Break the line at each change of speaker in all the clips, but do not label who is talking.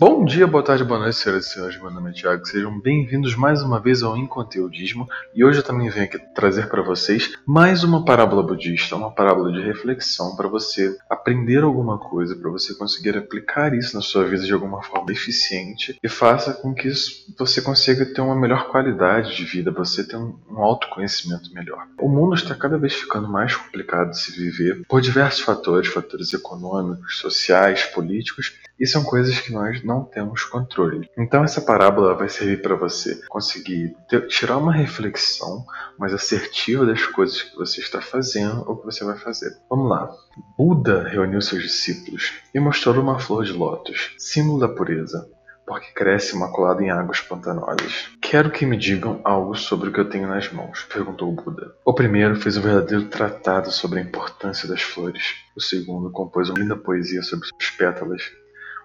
Bom dia, boa tarde, boa noite, senhoras e senhores. Meu nome é Thiago. Sejam bem-vindos mais uma vez ao Inconteudismo. E hoje eu também venho aqui trazer para vocês mais uma parábola budista, uma parábola de reflexão para você aprender alguma coisa, para você conseguir aplicar isso na sua vida de alguma forma eficiente e faça com que você consiga ter uma melhor qualidade de vida, você ter um, um autoconhecimento melhor. O mundo está cada vez ficando mais complicado de se viver por diversos fatores, fatores econômicos, sociais, políticos, e são coisas que nós não temos controle. Então essa parábola vai servir para você conseguir ter, tirar uma reflexão mais assertiva das coisas que você está fazendo ou que você vai fazer. Vamos lá. Buda reuniu seus discípulos e mostrou uma flor de lótus, símbolo da pureza, porque cresce imaculada em águas pantanosas. Quero que me digam algo sobre o que eu tenho nas mãos, perguntou Buda. O primeiro fez um verdadeiro tratado sobre a importância das flores. O segundo compôs uma linda poesia sobre suas pétalas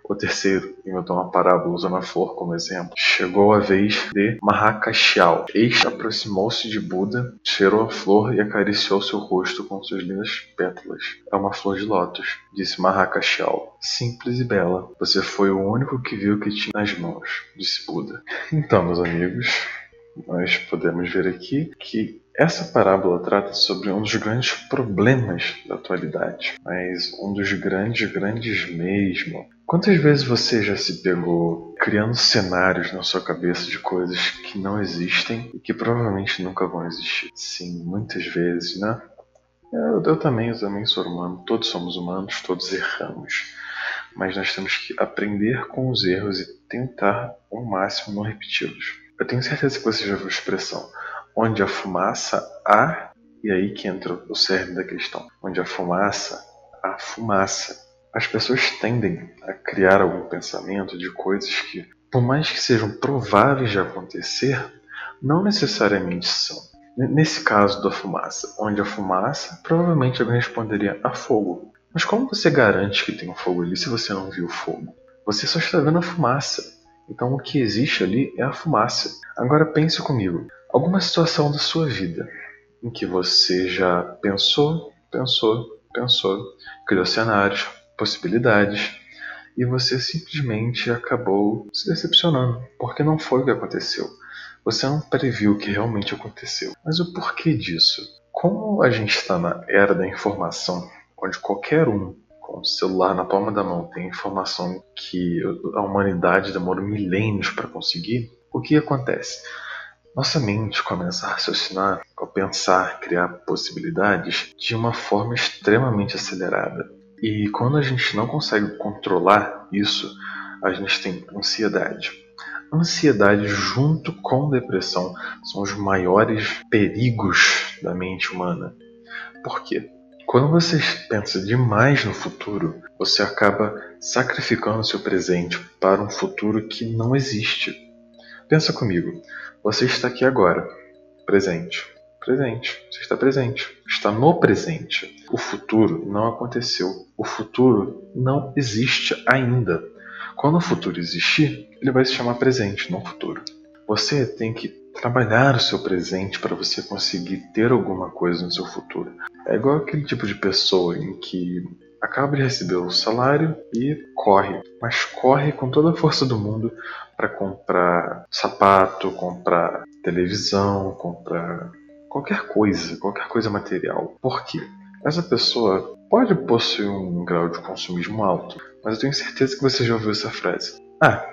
o terceiro inventou uma parábola usando a flor como exemplo. Chegou a vez de Mahakashyal. Este aproximou-se de Buda, cheirou a flor e acariciou seu rosto com suas lindas pétalas. É uma flor de lótus, disse Mahakashyal. Simples e bela. Você foi o único que viu o que tinha nas mãos, disse Buda. Então, meus amigos, nós podemos ver aqui que essa parábola trata sobre um dos grandes problemas da atualidade, mas um dos grandes, grandes mesmo, Quantas vezes você já se pegou criando cenários na sua cabeça de coisas que não existem e que provavelmente nunca vão existir? Sim, muitas vezes, né? Eu, eu também, eu também sou humano, todos somos humanos, todos erramos. Mas nós temos que aprender com os erros e tentar ao máximo não repeti-los. Eu tenho certeza que você já viu a expressão onde a fumaça há, e aí que entra o cerne da questão. Onde a fumaça, há fumaça as pessoas tendem a criar algum pensamento de coisas que, por mais que sejam prováveis de acontecer, não necessariamente são. Nesse caso da fumaça, onde a fumaça, provavelmente alguém responderia a fogo. Mas como você garante que tem um fogo ali se você não viu o fogo? Você só está vendo a fumaça. Então o que existe ali é a fumaça. Agora pense comigo. Alguma situação da sua vida em que você já pensou, pensou, pensou, criou cenários, possibilidades e você simplesmente acabou se decepcionando, porque não foi o que aconteceu. Você não previu o que realmente aconteceu. Mas o porquê disso? Como a gente está na era da informação, onde qualquer um com o celular na palma da mão tem informação que a humanidade demorou milênios para conseguir, o que acontece? Nossa mente começa a raciocinar, a pensar, criar possibilidades de uma forma extremamente acelerada. E quando a gente não consegue controlar isso, a gente tem ansiedade. Ansiedade junto com depressão são os maiores perigos da mente humana. Por quê? Quando você pensa demais no futuro, você acaba sacrificando seu presente para um futuro que não existe. Pensa comigo, você está aqui agora, presente. Presente. Você está presente. Está no presente. O futuro não aconteceu. O futuro não existe ainda. Quando o futuro existir, ele vai se chamar presente, não futuro. Você tem que trabalhar o seu presente para você conseguir ter alguma coisa no seu futuro. É igual aquele tipo de pessoa em que acaba de receber o salário e corre, mas corre com toda a força do mundo para comprar sapato, comprar televisão, comprar qualquer coisa, qualquer coisa material. Por quê? Essa pessoa pode possuir um grau de consumismo alto, mas eu tenho certeza que você já ouviu essa frase. Ah,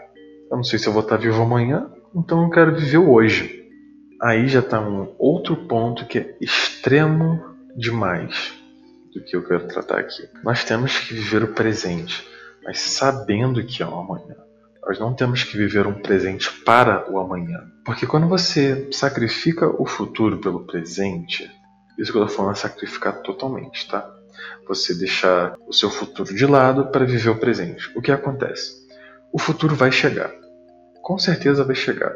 eu não sei se eu vou estar vivo amanhã, então eu quero viver hoje. Aí já está um outro ponto que é extremo demais do que eu quero tratar aqui. Nós temos que viver o presente, mas sabendo que é o amanhã. Nós não temos que viver um presente para o amanhã. Porque quando você sacrifica o futuro pelo presente, isso que eu estou falando é sacrificar totalmente, tá? Você deixar o seu futuro de lado para viver o presente. O que acontece? O futuro vai chegar. Com certeza vai chegar.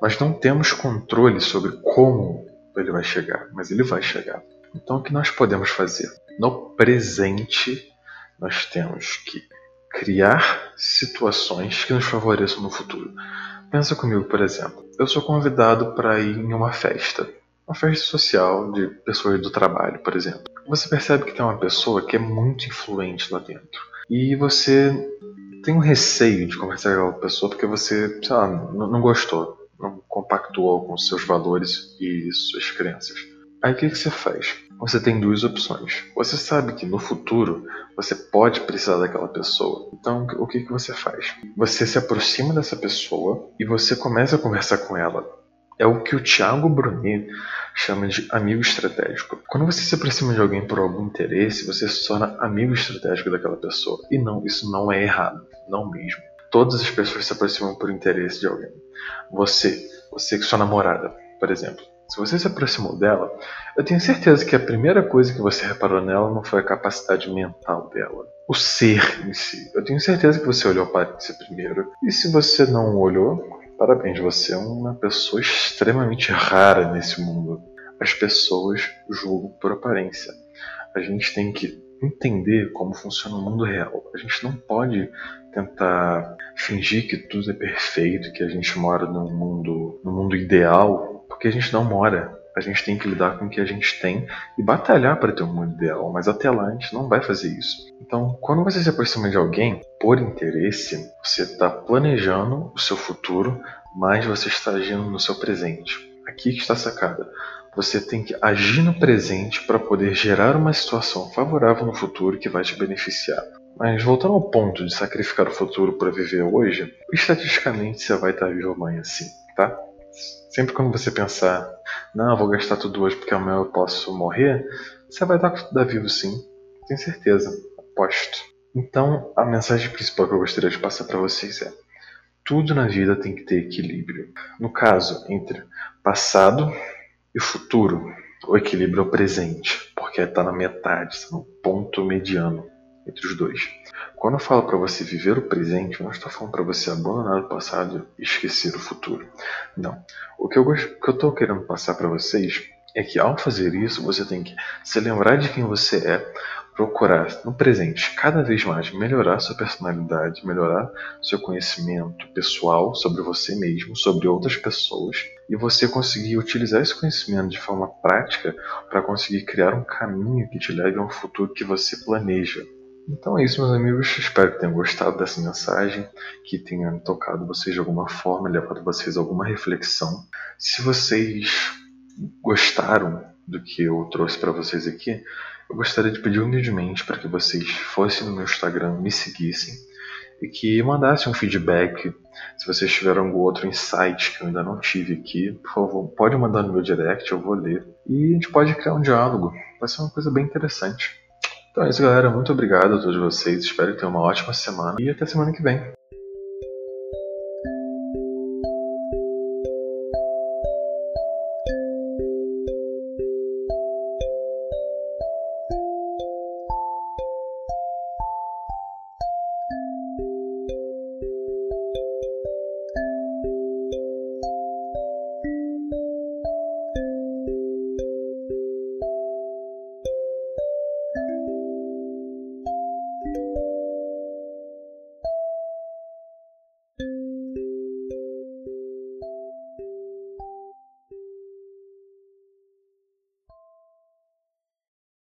Nós não temos controle sobre como ele vai chegar, mas ele vai chegar. Então o que nós podemos fazer? No presente, nós temos que criar situações que nos favoreçam no futuro. Pensa comigo, por exemplo. Eu sou convidado para ir em uma festa, uma festa social de pessoas do trabalho, por exemplo. Você percebe que tem uma pessoa que é muito influente lá dentro. E você tem um receio de conversar com aquela pessoa porque você, sei lá, não gostou, não compactuou com seus valores e suas crenças. Aí o que, que você faz? Você tem duas opções. Você sabe que no futuro você pode precisar daquela pessoa. Então o que, que você faz? Você se aproxima dessa pessoa e você começa a conversar com ela. É o que o Thiago Brunet chama de amigo estratégico. Quando você se aproxima de alguém por algum interesse, você se torna amigo estratégico daquela pessoa. E não, isso não é errado, não mesmo. Todas as pessoas se aproximam por interesse de alguém. Você, você que sua namorada, por exemplo, se você se aproximou dela, eu tenho certeza que a primeira coisa que você reparou nela não foi a capacidade mental dela. O ser em si. Eu tenho certeza que você olhou para você primeiro. E se você não olhou, Parabéns, você é uma pessoa extremamente rara nesse mundo. As pessoas julgam por aparência. A gente tem que entender como funciona o mundo real. A gente não pode tentar fingir que tudo é perfeito, que a gente mora num mundo, num mundo ideal, porque a gente não mora. A gente tem que lidar com o que a gente tem e batalhar para ter um mundo ideal, mas até lá a gente não vai fazer isso. Então, quando você se aproxima de alguém por interesse, você está planejando o seu futuro, mas você está agindo no seu presente. Aqui que está a sacada. Você tem que agir no presente para poder gerar uma situação favorável no futuro que vai te beneficiar. Mas voltando ao ponto de sacrificar o futuro para viver hoje, estatisticamente você vai estar vivo amanhã sim, tá? Sempre quando você pensar, não, vou gastar tudo hoje porque amanhã eu posso morrer, você vai estar, estar vivo sim. Tenho certeza, aposto. Então, a mensagem principal que eu gostaria de passar para vocês é: tudo na vida tem que ter equilíbrio. No caso, entre passado e futuro, o equilíbrio é o presente, porque está na metade, está no ponto mediano entre os dois. Quando eu falo para você viver o presente, eu não estou falando para você abandonar o passado e esquecer o futuro. Não. O que eu estou querendo passar para vocês é que ao fazer isso, você tem que se lembrar de quem você é, procurar no presente cada vez mais melhorar sua personalidade, melhorar seu conhecimento pessoal sobre você mesmo, sobre outras pessoas, e você conseguir utilizar esse conhecimento de forma prática para conseguir criar um caminho que te leve a um futuro que você planeja. Então é isso, meus amigos. Espero que tenham gostado dessa mensagem, que tenha tocado vocês de alguma forma, levado vocês a alguma reflexão. Se vocês gostaram do que eu trouxe para vocês aqui, eu gostaria de pedir humildemente para que vocês fossem no meu Instagram, me seguissem e que mandassem um feedback. Se vocês tiverem algum outro insight que eu ainda não tive aqui, por favor, pode mandar no meu direct, eu vou ler. E a gente pode criar um diálogo. Vai ser uma coisa bem interessante. Então é isso, galera. Muito obrigado a todos vocês. Espero que tenham uma ótima semana e até semana que vem.